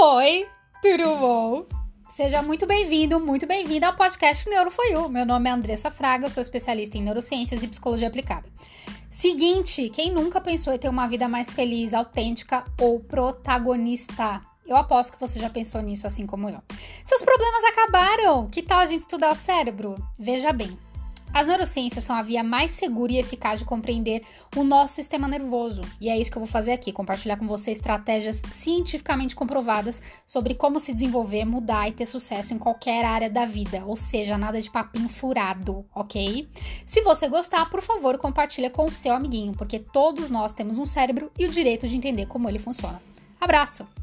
Oi, tudo bom? Seja muito bem-vindo, muito bem-vinda ao podcast Neuro You. Meu nome é Andressa Fraga, sou especialista em neurociências e psicologia aplicada. Seguinte, quem nunca pensou em ter uma vida mais feliz, autêntica ou protagonista? Eu aposto que você já pensou nisso assim como eu. Seus problemas acabaram! Que tal a gente estudar o cérebro? Veja bem, as neurociências são a via mais segura e eficaz de compreender o nosso sistema nervoso. E é isso que eu vou fazer aqui: compartilhar com você estratégias cientificamente comprovadas sobre como se desenvolver, mudar e ter sucesso em qualquer área da vida. Ou seja, nada de papinho furado, ok? Se você gostar, por favor, compartilha com o seu amiguinho, porque todos nós temos um cérebro e o direito de entender como ele funciona. Abraço!